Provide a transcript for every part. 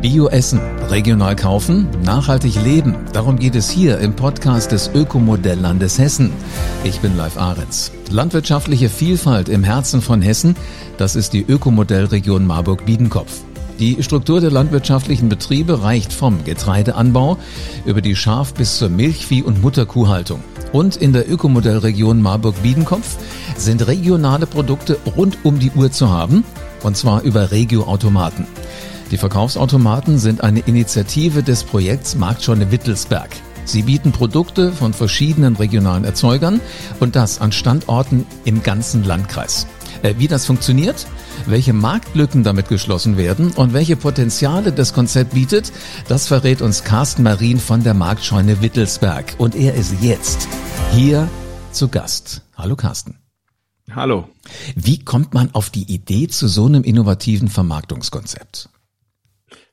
Bio-Essen, regional kaufen, nachhaltig leben. Darum geht es hier im Podcast des Ökomodelllandes Hessen. Ich bin Live Ahrens. Landwirtschaftliche Vielfalt im Herzen von Hessen, das ist die Ökomodellregion Marburg-Biedenkopf. Die Struktur der landwirtschaftlichen Betriebe reicht vom Getreideanbau über die Schaf- bis zur Milchvieh- und Mutterkuhhaltung. Und in der Ökomodellregion Marburg-Biedenkopf sind regionale Produkte rund um die Uhr zu haben, und zwar über Regioautomaten. Die Verkaufsautomaten sind eine Initiative des Projekts Marktscheune Wittelsberg. Sie bieten Produkte von verschiedenen regionalen Erzeugern und das an Standorten im ganzen Landkreis. Äh, wie das funktioniert, welche Marktlücken damit geschlossen werden und welche Potenziale das Konzept bietet, das verrät uns Carsten Marien von der Marktscheune Wittelsberg. Und er ist jetzt hier zu Gast. Hallo Carsten. Hallo. Wie kommt man auf die Idee zu so einem innovativen Vermarktungskonzept?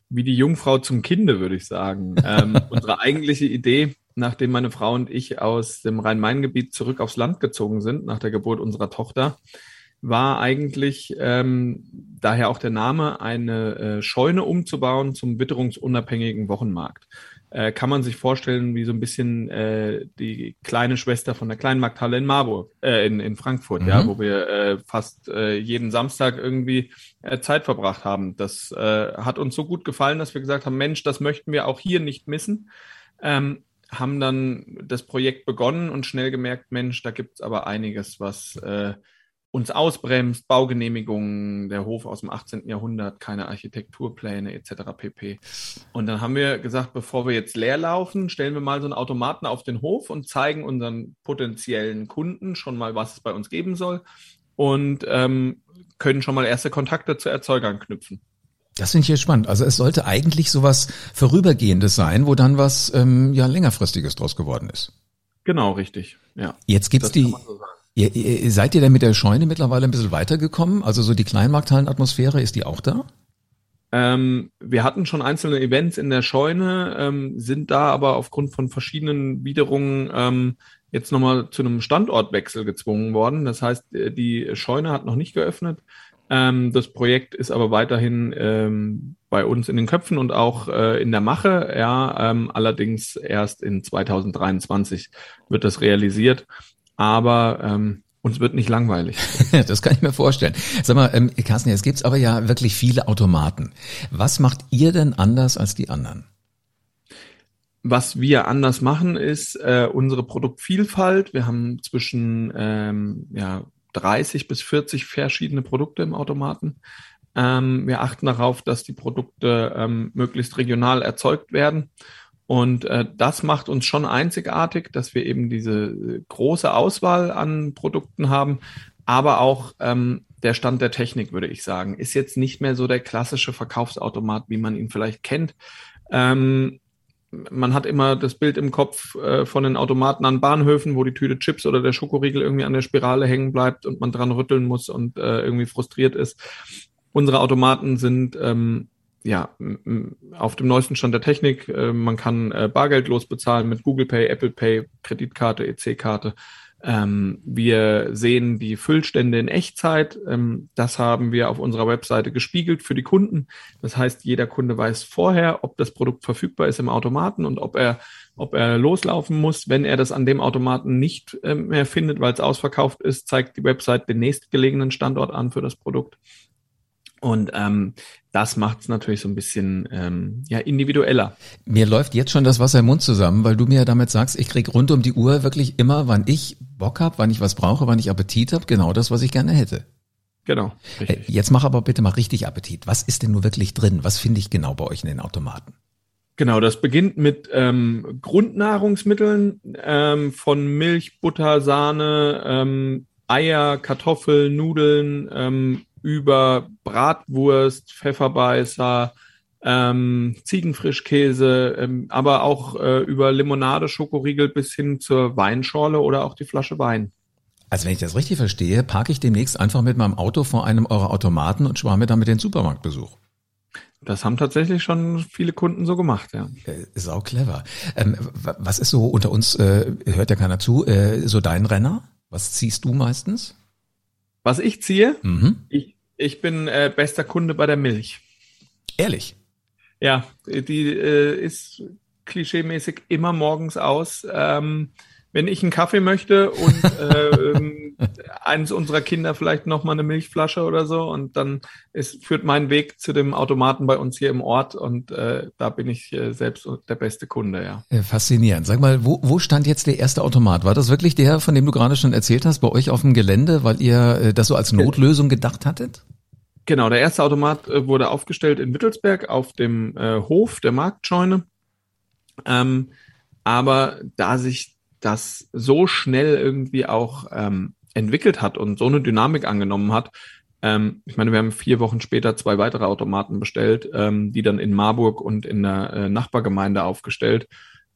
Wie die Jungfrau zum Kinde, würde ich sagen. Ähm, unsere eigentliche Idee, nachdem meine Frau und ich aus dem Rhein-Main-Gebiet zurück aufs Land gezogen sind, nach der Geburt unserer Tochter, war eigentlich ähm, daher auch der Name, eine äh, Scheune umzubauen zum witterungsunabhängigen Wochenmarkt äh, kann man sich vorstellen, wie so ein bisschen äh, die kleine Schwester von der Kleinmarkthalle in Marburg, äh, in, in Frankfurt, mhm. ja, wo wir äh, fast äh, jeden Samstag irgendwie äh, Zeit verbracht haben. Das äh, hat uns so gut gefallen, dass wir gesagt haben, Mensch, das möchten wir auch hier nicht missen. Ähm, haben dann das Projekt begonnen und schnell gemerkt, Mensch, da gibt's aber einiges, was äh, uns ausbremst, Baugenehmigungen, der Hof aus dem 18. Jahrhundert, keine Architekturpläne etc. pp. Und dann haben wir gesagt, bevor wir jetzt leer laufen, stellen wir mal so einen Automaten auf den Hof und zeigen unseren potenziellen Kunden schon mal, was es bei uns geben soll und ähm, können schon mal erste Kontakte zu Erzeugern knüpfen. Das finde ich hier spannend. Also es sollte eigentlich sowas Vorübergehendes sein, wo dann was ähm, ja längerfristiges draus geworden ist. Genau, richtig. Ja. Jetzt gibt's die. So Ihr, ihr, seid ihr denn mit der Scheune mittlerweile ein bisschen weitergekommen? Also so die Kleinmarkthallenatmosphäre, ist die auch da? Ähm, wir hatten schon einzelne Events in der Scheune, ähm, sind da aber aufgrund von verschiedenen Widerungen ähm, jetzt nochmal zu einem Standortwechsel gezwungen worden. Das heißt, äh, die Scheune hat noch nicht geöffnet. Ähm, das Projekt ist aber weiterhin ähm, bei uns in den Köpfen und auch äh, in der Mache. Ja, ähm, allerdings erst in 2023 wird das realisiert aber ähm, uns wird nicht langweilig. das kann ich mir vorstellen. Sag mal, ähm, Carsten, jetzt gibt's aber ja wirklich viele Automaten. Was macht ihr denn anders als die anderen? Was wir anders machen, ist äh, unsere Produktvielfalt. Wir haben zwischen ähm, ja, 30 bis 40 verschiedene Produkte im Automaten. Ähm, wir achten darauf, dass die Produkte ähm, möglichst regional erzeugt werden und äh, das macht uns schon einzigartig, dass wir eben diese äh, große Auswahl an Produkten haben, aber auch ähm, der Stand der Technik, würde ich sagen, ist jetzt nicht mehr so der klassische Verkaufsautomat, wie man ihn vielleicht kennt. Ähm, man hat immer das Bild im Kopf äh, von den Automaten an Bahnhöfen, wo die Tüte Chips oder der Schokoriegel irgendwie an der Spirale hängen bleibt und man dran rütteln muss und äh, irgendwie frustriert ist. Unsere Automaten sind ähm, ja, auf dem neuesten Stand der Technik. Äh, man kann äh, bargeldlos bezahlen mit Google Pay, Apple Pay, Kreditkarte, EC-Karte. Ähm, wir sehen die Füllstände in Echtzeit. Ähm, das haben wir auf unserer Webseite gespiegelt für die Kunden. Das heißt, jeder Kunde weiß vorher, ob das Produkt verfügbar ist im Automaten und ob er, ob er loslaufen muss. Wenn er das an dem Automaten nicht äh, mehr findet, weil es ausverkauft ist, zeigt die Website den nächstgelegenen Standort an für das Produkt. Und ähm, das macht es natürlich so ein bisschen ähm, ja, individueller. Mir läuft jetzt schon das Wasser im Mund zusammen, weil du mir ja damit sagst, ich krieg rund um die Uhr wirklich immer, wann ich Bock hab, wann ich was brauche, wann ich Appetit hab, genau das, was ich gerne hätte. Genau. Richtig. Jetzt mach aber bitte mal richtig Appetit. Was ist denn nur wirklich drin? Was finde ich genau bei euch in den Automaten? Genau, das beginnt mit ähm, Grundnahrungsmitteln ähm, von Milch, Butter, Sahne, ähm, Eier, Kartoffeln, Nudeln, ähm, über Bratwurst, Pfefferbeißer, ähm, Ziegenfrischkäse, ähm, aber auch äh, über Limonade, Schokoriegel bis hin zur Weinschorle oder auch die Flasche Wein. Also wenn ich das richtig verstehe, parke ich demnächst einfach mit meinem Auto vor einem eurer Automaten und spare mir damit den Supermarktbesuch. Das haben tatsächlich schon viele Kunden so gemacht, ja. Äh, ist auch clever. Ähm, was ist so unter uns, äh, hört ja keiner zu, äh, so dein Renner? Was ziehst du meistens? Was ich ziehe? Mhm. Ich ich bin äh, bester Kunde bei der Milch. Ehrlich? Ja, die äh, ist klischeemäßig immer morgens aus. Ähm, wenn ich einen Kaffee möchte und äh, eines unserer Kinder vielleicht noch mal eine Milchflasche oder so und dann ist, führt mein Weg zu dem Automaten bei uns hier im Ort und äh, da bin ich äh, selbst der beste Kunde, ja. Faszinierend. Sag mal, wo, wo stand jetzt der erste Automat? War das wirklich der, von dem du gerade schon erzählt hast, bei euch auf dem Gelände, weil ihr äh, das so als Notlösung gedacht hattet? Genau, der erste Automat äh, wurde aufgestellt in Wittelsberg auf dem äh, Hof der Marktscheune. Ähm, aber da sich das so schnell irgendwie auch ähm, entwickelt hat und so eine Dynamik angenommen hat. Ähm, ich meine, wir haben vier Wochen später zwei weitere Automaten bestellt, ähm, die dann in Marburg und in der äh, Nachbargemeinde aufgestellt.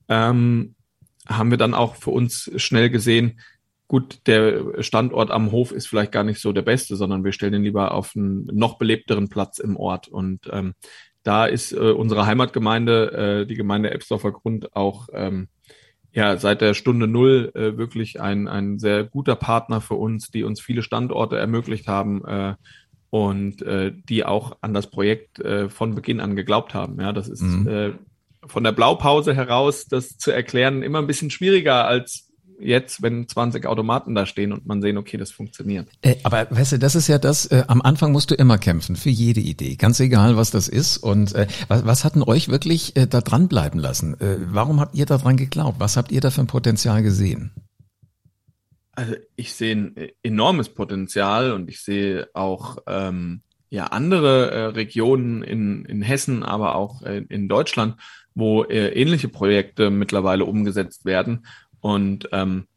Ähm, haben wir dann auch für uns schnell gesehen, gut, der Standort am Hof ist vielleicht gar nicht so der beste, sondern wir stellen ihn lieber auf einen noch belebteren Platz im Ort. Und ähm, da ist äh, unsere Heimatgemeinde, äh, die Gemeinde Ebsdorfer Grund, auch ähm, ja seit der Stunde Null äh, wirklich ein, ein sehr guter Partner für uns, die uns viele Standorte ermöglicht haben äh, und äh, die auch an das Projekt äh, von Beginn an geglaubt haben. Ja, das ist mhm. äh, von der Blaupause heraus, das zu erklären, immer ein bisschen schwieriger als jetzt, wenn 20 Automaten da stehen und man sehen, okay, das funktioniert. Äh, aber weißt du, das ist ja das, äh, am Anfang musst du immer kämpfen, für jede Idee, ganz egal, was das ist. Und äh, was, was hat denn euch wirklich äh, da dranbleiben lassen? Äh, warum habt ihr da dran geglaubt? Was habt ihr da für ein Potenzial gesehen? Also ich sehe ein enormes Potenzial und ich sehe auch ähm, ja andere äh, Regionen in, in Hessen, aber auch äh, in Deutschland, wo äh, ähnliche Projekte mittlerweile umgesetzt werden und ähm,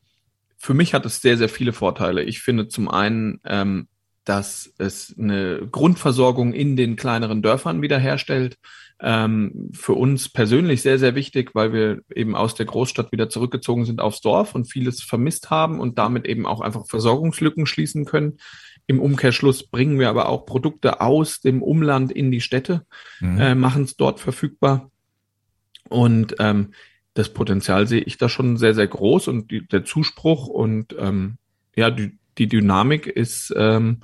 für mich hat es sehr, sehr viele Vorteile. Ich finde zum einen, ähm, dass es eine Grundversorgung in den kleineren Dörfern wiederherstellt. Ähm, für uns persönlich sehr, sehr wichtig, weil wir eben aus der Großstadt wieder zurückgezogen sind aufs Dorf und vieles vermisst haben und damit eben auch einfach Versorgungslücken schließen können. Im Umkehrschluss bringen wir aber auch Produkte aus dem Umland in die Städte, mhm. äh, machen es dort verfügbar. Und ähm, das Potenzial sehe ich da schon sehr, sehr groß und die, der Zuspruch und ähm, ja, die, die Dynamik ist ähm,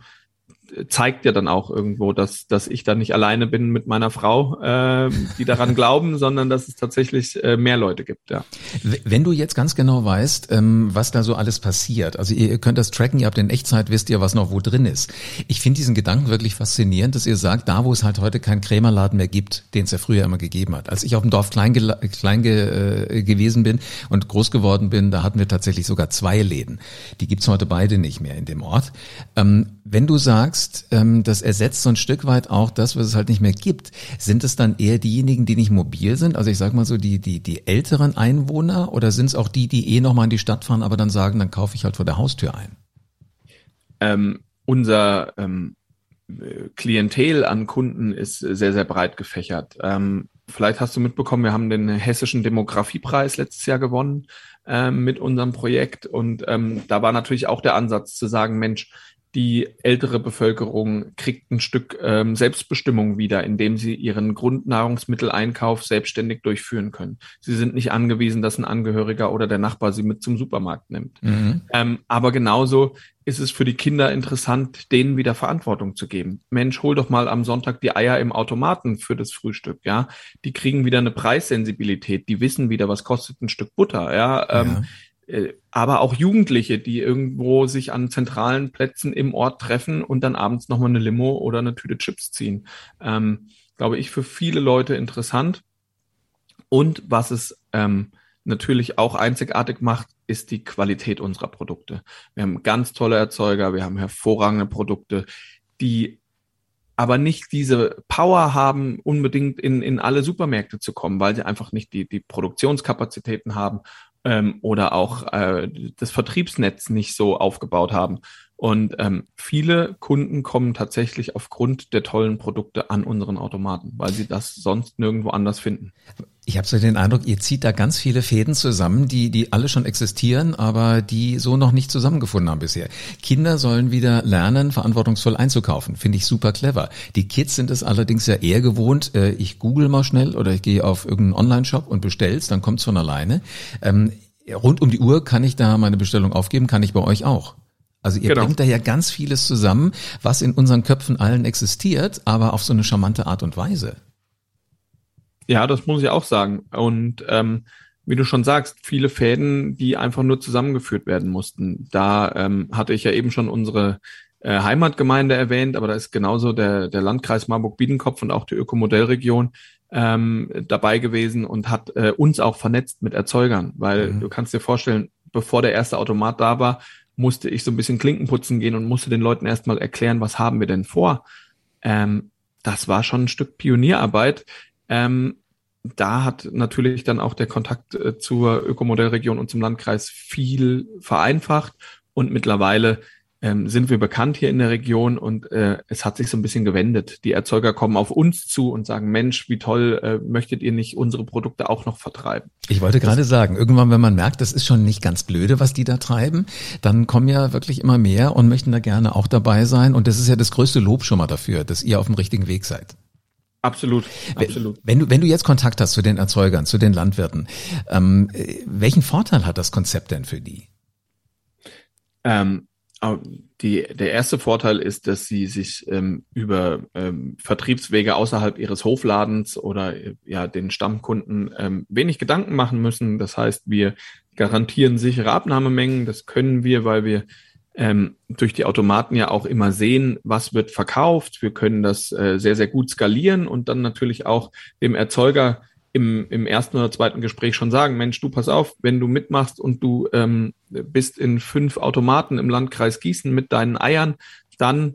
zeigt ja dann auch irgendwo, dass, dass ich da nicht alleine bin mit meiner Frau, äh, die daran glauben, sondern dass es tatsächlich äh, mehr Leute gibt, ja. Wenn du jetzt ganz genau weißt, ähm, was da so alles passiert, also ihr könnt das tracken, ihr habt in Echtzeit, wisst ihr, was noch wo drin ist. Ich finde diesen Gedanken wirklich faszinierend, dass ihr sagt, da wo es halt heute keinen Krämerladen mehr gibt, den es ja früher immer gegeben hat. Als ich auf dem Dorf klein, klein ge äh, gewesen bin und groß geworden bin, da hatten wir tatsächlich sogar zwei Läden. Die gibt's heute beide nicht mehr in dem Ort. Ähm, wenn du sagst, ähm, das ersetzt so ein Stück weit auch das, was es halt nicht mehr gibt, sind es dann eher diejenigen, die nicht mobil sind? Also ich sag mal so die, die, die älteren Einwohner oder sind es auch die, die eh nochmal in die Stadt fahren, aber dann sagen, dann kaufe ich halt vor der Haustür ein? Ähm, unser ähm, Klientel an Kunden ist sehr, sehr breit gefächert. Ähm, vielleicht hast du mitbekommen, wir haben den hessischen Demografiepreis letztes Jahr gewonnen ähm, mit unserem Projekt. Und ähm, da war natürlich auch der Ansatz zu sagen, Mensch, die ältere Bevölkerung kriegt ein Stück ähm, Selbstbestimmung wieder, indem sie ihren Grundnahrungsmitteleinkauf selbstständig durchführen können. Sie sind nicht angewiesen, dass ein Angehöriger oder der Nachbar sie mit zum Supermarkt nimmt. Mhm. Ähm, aber genauso ist es für die Kinder interessant, denen wieder Verantwortung zu geben. Mensch, hol doch mal am Sonntag die Eier im Automaten für das Frühstück, ja. Die kriegen wieder eine Preissensibilität, die wissen wieder, was kostet ein Stück Butter, ja. Ähm, ja aber auch Jugendliche, die irgendwo sich an zentralen Plätzen im Ort treffen und dann abends nochmal eine Limo oder eine Tüte Chips ziehen. Ähm, glaube ich, für viele Leute interessant. Und was es ähm, natürlich auch einzigartig macht, ist die Qualität unserer Produkte. Wir haben ganz tolle Erzeuger, wir haben hervorragende Produkte, die aber nicht diese Power haben, unbedingt in, in alle Supermärkte zu kommen, weil sie einfach nicht die, die Produktionskapazitäten haben ähm, oder auch äh, das Vertriebsnetz nicht so aufgebaut haben. Und ähm, viele Kunden kommen tatsächlich aufgrund der tollen Produkte an unseren Automaten, weil sie das sonst nirgendwo anders finden. Ich habe so den Eindruck, ihr zieht da ganz viele Fäden zusammen, die, die alle schon existieren, aber die so noch nicht zusammengefunden haben bisher. Kinder sollen wieder lernen, verantwortungsvoll einzukaufen. Finde ich super clever. Die Kids sind es allerdings ja eher gewohnt, äh, ich google mal schnell oder ich gehe auf irgendeinen Online-Shop und bestell's, dann kommt's von alleine. Ähm, rund um die Uhr kann ich da meine Bestellung aufgeben, kann ich bei euch auch. Also ihr genau. bringt da ja ganz vieles zusammen, was in unseren Köpfen allen existiert, aber auf so eine charmante Art und Weise. Ja, das muss ich auch sagen. Und ähm, wie du schon sagst, viele Fäden, die einfach nur zusammengeführt werden mussten. Da ähm, hatte ich ja eben schon unsere äh, Heimatgemeinde erwähnt, aber da ist genauso der, der Landkreis Marburg-Biedenkopf und auch die Ökomodellregion ähm, dabei gewesen und hat äh, uns auch vernetzt mit Erzeugern, weil mhm. du kannst dir vorstellen, bevor der erste Automat da war, musste ich so ein bisschen Klinken putzen gehen und musste den Leuten erstmal erklären, was haben wir denn vor. Ähm, das war schon ein Stück Pionierarbeit. Ähm, da hat natürlich dann auch der Kontakt äh, zur Ökomodellregion und zum Landkreis viel vereinfacht und mittlerweile ähm, sind wir bekannt hier in der Region und äh, es hat sich so ein bisschen gewendet. Die Erzeuger kommen auf uns zu und sagen, Mensch, wie toll, äh, möchtet ihr nicht unsere Produkte auch noch vertreiben? Ich wollte gerade sagen, irgendwann, wenn man merkt, das ist schon nicht ganz blöde, was die da treiben, dann kommen ja wirklich immer mehr und möchten da gerne auch dabei sein. Und das ist ja das größte Lob schon mal dafür, dass ihr auf dem richtigen Weg seid. Absolut, absolut. Wenn du, wenn du jetzt Kontakt hast zu den Erzeugern, zu den Landwirten, ähm, welchen Vorteil hat das Konzept denn für die? Ähm, die, der erste Vorteil ist, dass sie sich ähm, über ähm, Vertriebswege außerhalb ihres Hofladens oder ja den Stammkunden ähm, wenig Gedanken machen müssen. Das heißt, wir garantieren sichere Abnahmemengen. Das können wir, weil wir ähm, durch die Automaten ja auch immer sehen, was wird verkauft. Wir können das äh, sehr, sehr gut skalieren und dann natürlich auch dem Erzeuger im, im ersten oder zweiten Gespräch schon sagen, Mensch, du pass auf, wenn du mitmachst und du ähm, bist in fünf Automaten im Landkreis Gießen mit deinen Eiern, dann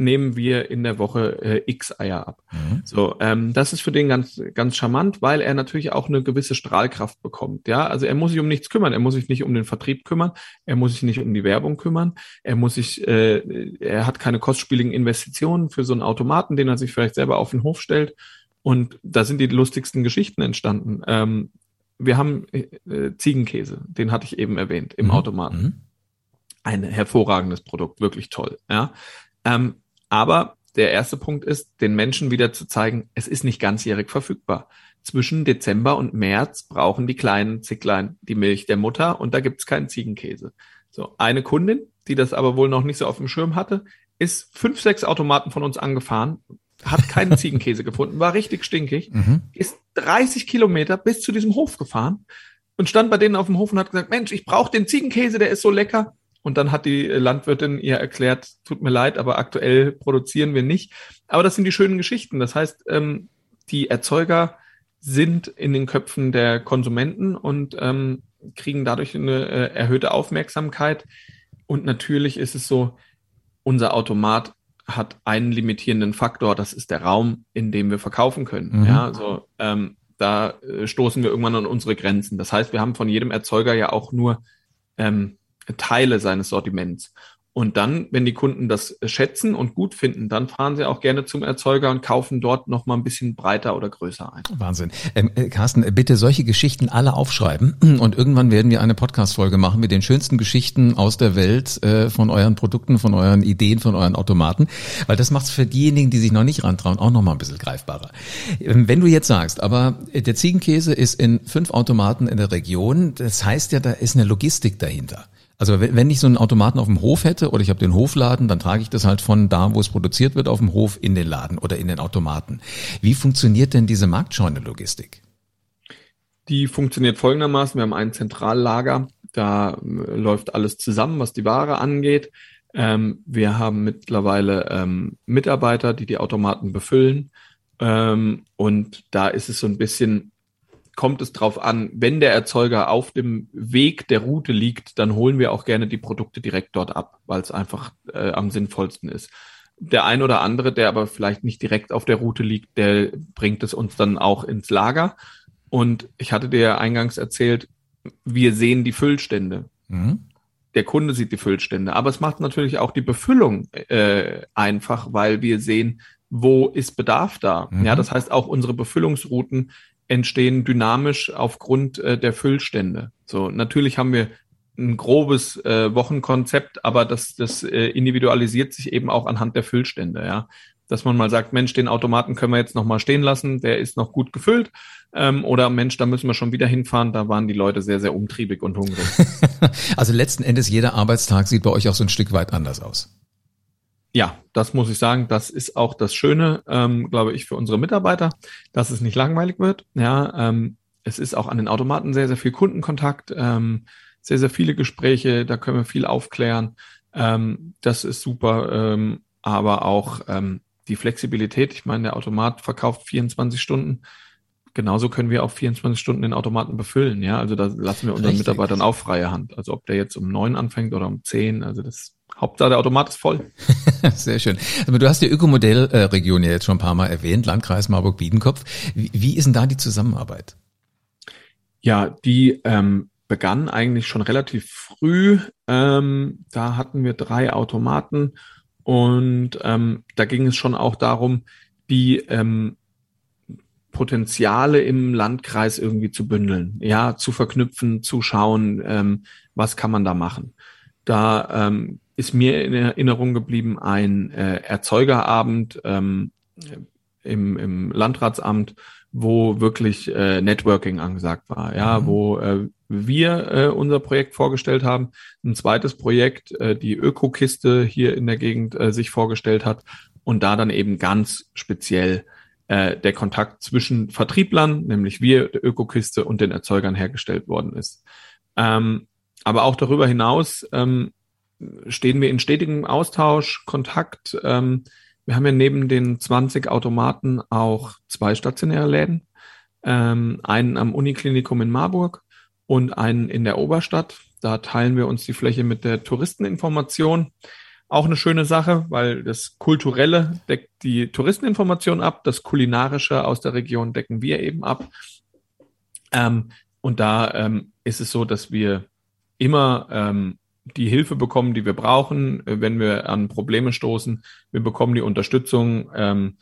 nehmen wir in der Woche äh, X Eier ab. Mhm. So, ähm, das ist für den ganz ganz charmant, weil er natürlich auch eine gewisse Strahlkraft bekommt. Ja, also er muss sich um nichts kümmern. Er muss sich nicht um den Vertrieb kümmern. Er muss sich nicht um die Werbung kümmern. Er muss sich, äh, er hat keine kostspieligen Investitionen für so einen Automaten, den er sich vielleicht selber auf den Hof stellt, und da sind die lustigsten Geschichten entstanden. Ähm, wir haben äh, Ziegenkäse, den hatte ich eben erwähnt, im mhm. Automaten. Mhm. Ein hervorragendes Produkt, wirklich toll. Ja. Ähm, aber der erste Punkt ist, den Menschen wieder zu zeigen, es ist nicht ganzjährig verfügbar. Zwischen Dezember und März brauchen die kleinen Zicklein die Milch der Mutter und da gibt's keinen Ziegenkäse. So, eine Kundin, die das aber wohl noch nicht so auf dem Schirm hatte, ist fünf, sechs Automaten von uns angefahren, hat keinen Ziegenkäse gefunden, war richtig stinkig, mhm. ist 30 Kilometer bis zu diesem Hof gefahren und stand bei denen auf dem Hof und hat gesagt, Mensch, ich brauche den Ziegenkäse, der ist so lecker. Und dann hat die Landwirtin ihr erklärt, tut mir leid, aber aktuell produzieren wir nicht. Aber das sind die schönen Geschichten. Das heißt, ähm, die Erzeuger sind in den Köpfen der Konsumenten und ähm, kriegen dadurch eine äh, erhöhte Aufmerksamkeit. Und natürlich ist es so, unser Automat hat einen limitierenden Faktor, das ist der Raum, in dem wir verkaufen können. Mhm. Ja, also ähm, da äh, stoßen wir irgendwann an unsere Grenzen. Das heißt, wir haben von jedem Erzeuger ja auch nur ähm, Teile seines Sortiments. Und dann, wenn die Kunden das schätzen und gut finden, dann fahren sie auch gerne zum Erzeuger und kaufen dort noch mal ein bisschen breiter oder größer ein. Wahnsinn. Ähm, äh, Carsten, bitte solche Geschichten alle aufschreiben und irgendwann werden wir eine Podcast-Folge machen mit den schönsten Geschichten aus der Welt äh, von euren Produkten, von euren Ideen, von euren Automaten, weil das macht es für diejenigen, die sich noch nicht rantrauen, auch noch mal ein bisschen greifbarer. Ähm, wenn du jetzt sagst, aber der Ziegenkäse ist in fünf Automaten in der Region, das heißt ja, da ist eine Logistik dahinter. Also wenn ich so einen Automaten auf dem Hof hätte oder ich habe den Hofladen, dann trage ich das halt von da, wo es produziert wird, auf dem Hof in den Laden oder in den Automaten. Wie funktioniert denn diese Marktscheune-Logistik? Die funktioniert folgendermaßen. Wir haben ein Zentrallager, da äh, läuft alles zusammen, was die Ware angeht. Ähm, wir haben mittlerweile ähm, Mitarbeiter, die die Automaten befüllen. Ähm, und da ist es so ein bisschen kommt es drauf an, wenn der Erzeuger auf dem Weg der Route liegt, dann holen wir auch gerne die Produkte direkt dort ab, weil es einfach äh, am sinnvollsten ist. Der ein oder andere, der aber vielleicht nicht direkt auf der Route liegt, der bringt es uns dann auch ins Lager. Und ich hatte dir eingangs erzählt, wir sehen die Füllstände. Mhm. Der Kunde sieht die Füllstände, aber es macht natürlich auch die Befüllung äh, einfach, weil wir sehen, wo ist Bedarf da. Mhm. Ja, das heißt auch unsere Befüllungsrouten entstehen dynamisch aufgrund äh, der Füllstände. So, natürlich haben wir ein grobes äh, Wochenkonzept, aber das, das äh, individualisiert sich eben auch anhand der Füllstände, ja. Dass man mal sagt, Mensch, den Automaten können wir jetzt noch mal stehen lassen, der ist noch gut gefüllt. Ähm, oder Mensch, da müssen wir schon wieder hinfahren. Da waren die Leute sehr, sehr umtriebig und hungrig. also letzten Endes, jeder Arbeitstag sieht bei euch auch so ein Stück weit anders aus. Ja, das muss ich sagen, das ist auch das Schöne, ähm, glaube ich, für unsere Mitarbeiter, dass es nicht langweilig wird. Ja, ähm, es ist auch an den Automaten sehr, sehr viel Kundenkontakt, ähm, sehr, sehr viele Gespräche, da können wir viel aufklären. Ähm, das ist super, ähm, aber auch ähm, die Flexibilität. Ich meine, der Automat verkauft 24 Stunden. Genauso können wir auch 24 Stunden den Automaten befüllen. Ja, also da lassen wir unseren Richtig. Mitarbeitern auch freie Hand. Also ob der jetzt um neun anfängt oder um zehn, also das Hauptsache der Automat ist voll. Sehr schön. Aber du hast die Ökomodellregion ja jetzt schon ein paar Mal erwähnt, Landkreis Marburg-Biedenkopf. Wie, wie ist denn da die Zusammenarbeit? Ja, die ähm, begann eigentlich schon relativ früh. Ähm, da hatten wir drei Automaten und ähm, da ging es schon auch darum, die ähm, Potenziale im Landkreis irgendwie zu bündeln, ja, zu verknüpfen, zu schauen, ähm, was kann man da machen. Da ähm, ist mir in Erinnerung geblieben ein äh, Erzeugerabend ähm, im, im Landratsamt, wo wirklich äh, Networking angesagt war, ja, mhm. wo äh, wir äh, unser Projekt vorgestellt haben, ein zweites Projekt, äh, die Ökokiste hier in der Gegend äh, sich vorgestellt hat und da dann eben ganz speziell äh, der Kontakt zwischen Vertrieblern, nämlich wir, der Ökokiste und den Erzeugern hergestellt worden ist. Ähm, aber auch darüber hinaus ähm, stehen wir in stetigem Austausch, Kontakt. Ähm, wir haben ja neben den 20 Automaten auch zwei stationäre Läden. Ähm, einen am Uniklinikum in Marburg und einen in der Oberstadt. Da teilen wir uns die Fläche mit der Touristeninformation. Auch eine schöne Sache, weil das Kulturelle deckt die Touristeninformation ab, das Kulinarische aus der Region decken wir eben ab. Ähm, und da ähm, ist es so, dass wir immer ähm, die Hilfe bekommen, die wir brauchen, äh, wenn wir an Probleme stoßen. Wir bekommen die Unterstützung ähm,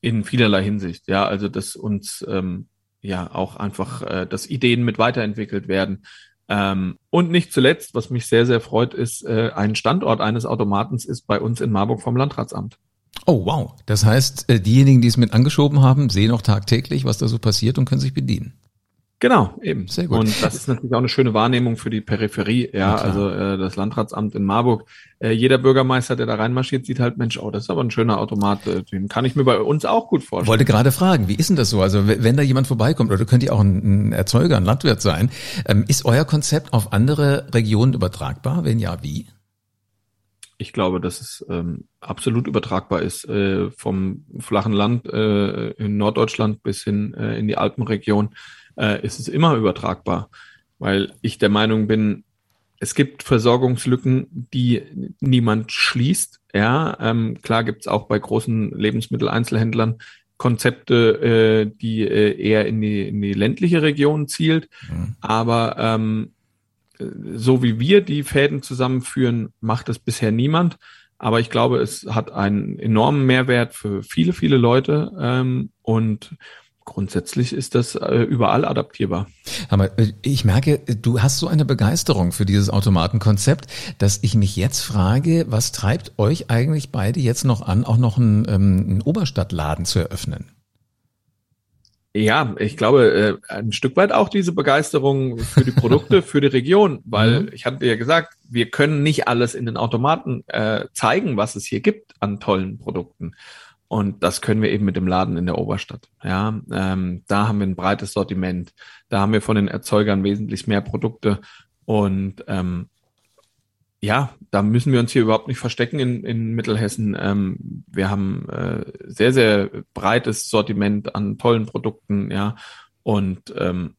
in vielerlei Hinsicht. Ja, also dass uns ähm, ja auch einfach, äh, dass Ideen mit weiterentwickelt werden. Ähm, und nicht zuletzt, was mich sehr, sehr freut, ist, äh, ein Standort eines Automatens ist bei uns in Marburg vom Landratsamt. Oh, wow. Das heißt, äh, diejenigen, die es mit angeschoben haben, sehen auch tagtäglich, was da so passiert und können sich bedienen. Genau, eben. Sehr gut. Und das ist natürlich auch eine schöne Wahrnehmung für die Peripherie. Ja, ja also äh, das Landratsamt in Marburg. Äh, jeder Bürgermeister, der da reinmarschiert, sieht halt, Mensch, oh, das ist aber ein schöner Automat. Äh, den kann ich mir bei uns auch gut vorstellen. Wollte gerade fragen, wie ist denn das so? Also wenn da jemand vorbeikommt, oder könnt ihr auch ein, Erzeuger, ein Landwirt sein, ähm, ist euer Konzept auf andere Regionen übertragbar? Wenn ja, wie? Ich glaube, dass es ähm, absolut übertragbar ist, äh, vom flachen Land äh, in Norddeutschland bis hin äh, in die Alpenregion äh, ist es immer übertragbar, weil ich der Meinung bin, es gibt Versorgungslücken, die niemand schließt. Ja, ähm, klar gibt's auch bei großen Lebensmitteleinzelhändlern Konzepte, äh, die äh, eher in die, in die ländliche Region zielt. Mhm. Aber ähm, so wie wir die Fäden zusammenführen, macht es bisher niemand. Aber ich glaube, es hat einen enormen Mehrwert für viele, viele Leute. Ähm, und grundsätzlich ist das äh, überall adaptierbar. Aber äh, ich merke, du hast so eine Begeisterung für dieses Automatenkonzept, dass ich mich jetzt frage, was treibt euch eigentlich beide jetzt noch an, auch noch einen, ähm, einen Oberstadtladen zu eröffnen? Ja, ich glaube, äh, ein Stück weit auch diese Begeisterung für die Produkte, für die Region, weil mhm. ich hatte ja gesagt, wir können nicht alles in den Automaten äh, zeigen, was es hier gibt an tollen Produkten. Und das können wir eben mit dem Laden in der Oberstadt. Ja, ähm, da haben wir ein breites Sortiment. Da haben wir von den Erzeugern wesentlich mehr Produkte. Und ähm, ja, da müssen wir uns hier überhaupt nicht verstecken in, in Mittelhessen. Ähm, wir haben äh, sehr, sehr breites Sortiment an tollen Produkten, ja. Und ähm,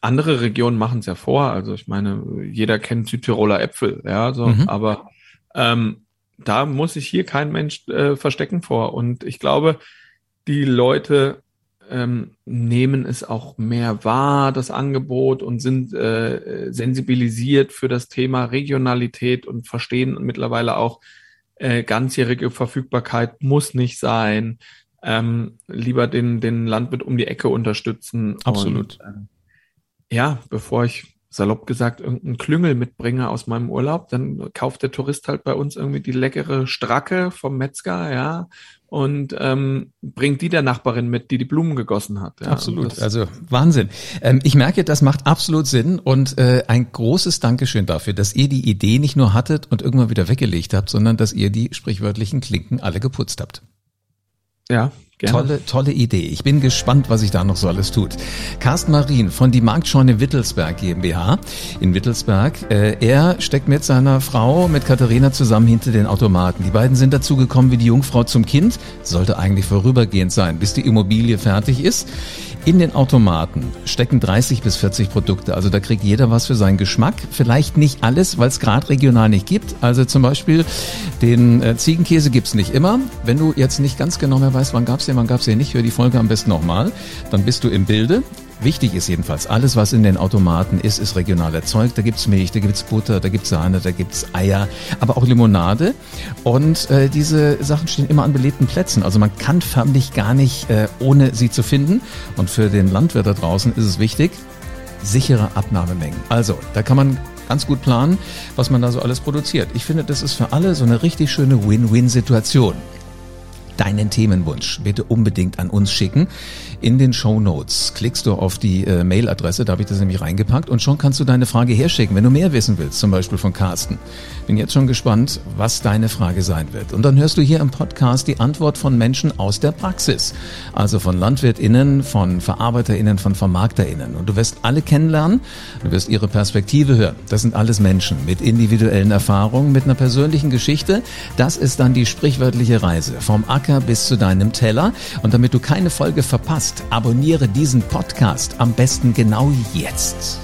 andere Regionen machen es ja vor. Also ich meine, jeder kennt Südtiroler Äpfel, ja, so, mhm. aber ähm, da muss sich hier kein Mensch äh, verstecken vor. Und ich glaube, die Leute ähm, nehmen es auch mehr wahr, das Angebot, und sind äh, sensibilisiert für das Thema Regionalität und verstehen mittlerweile auch, äh, ganzjährige Verfügbarkeit muss nicht sein. Ähm, lieber den, den Landwirt um die Ecke unterstützen. Absolut. Und, äh, ja, bevor ich salopp gesagt, irgendeinen Klüngel mitbringe aus meinem Urlaub, dann kauft der Tourist halt bei uns irgendwie die leckere Stracke vom Metzger, ja, und ähm, bringt die der Nachbarin mit, die die Blumen gegossen hat. Ja. Absolut, also Wahnsinn. Ähm, ich merke, das macht absolut Sinn und äh, ein großes Dankeschön dafür, dass ihr die Idee nicht nur hattet und irgendwann wieder weggelegt habt, sondern dass ihr die sprichwörtlichen Klinken alle geputzt habt. Ja, Gerne. Tolle, tolle Idee. Ich bin gespannt, was sich da noch so alles tut. Carsten Marien von die Marktscheune Wittelsberg GmbH in Wittelsberg. Äh, er steckt mit seiner Frau, mit Katharina zusammen hinter den Automaten. Die beiden sind dazu gekommen wie die Jungfrau zum Kind. Sollte eigentlich vorübergehend sein, bis die Immobilie fertig ist. In den Automaten stecken 30 bis 40 Produkte. Also da kriegt jeder was für seinen Geschmack. Vielleicht nicht alles, weil es gerade regional nicht gibt. Also zum Beispiel den äh, Ziegenkäse gibt's nicht immer. Wenn du jetzt nicht ganz genau mehr weißt, wann gab's den, wann gab's den nicht, hör die Folge am besten nochmal. Dann bist du im Bilde. Wichtig ist jedenfalls, alles, was in den Automaten ist, ist regional erzeugt. Da gibt's Milch, da gibt's Butter, da gibt's Sahne, da gibt's Eier, aber auch Limonade. Und äh, diese Sachen stehen immer an belebten Plätzen. Also man kann förmlich gar nicht, äh, ohne sie zu finden. Und für den Landwirt da draußen ist es wichtig, sichere Abnahmemengen. Also, da kann man ganz gut planen, was man da so alles produziert. Ich finde, das ist für alle so eine richtig schöne Win-Win-Situation deinen Themenwunsch bitte unbedingt an uns schicken. In den Show Notes klickst du auf die äh, Mailadresse, da habe ich das nämlich reingepackt und schon kannst du deine Frage herschicken, wenn du mehr wissen willst, zum Beispiel von Carsten. Bin jetzt schon gespannt, was deine Frage sein wird. Und dann hörst du hier im Podcast die Antwort von Menschen aus der Praxis, also von LandwirtInnen, von VerarbeiterInnen, von VermarkterInnen. Und du wirst alle kennenlernen, du wirst ihre Perspektive hören. Das sind alles Menschen mit individuellen Erfahrungen, mit einer persönlichen Geschichte. Das ist dann die sprichwörtliche Reise vom Acker bis zu deinem Teller. Und damit du keine Folge verpasst, abonniere diesen Podcast am besten genau jetzt.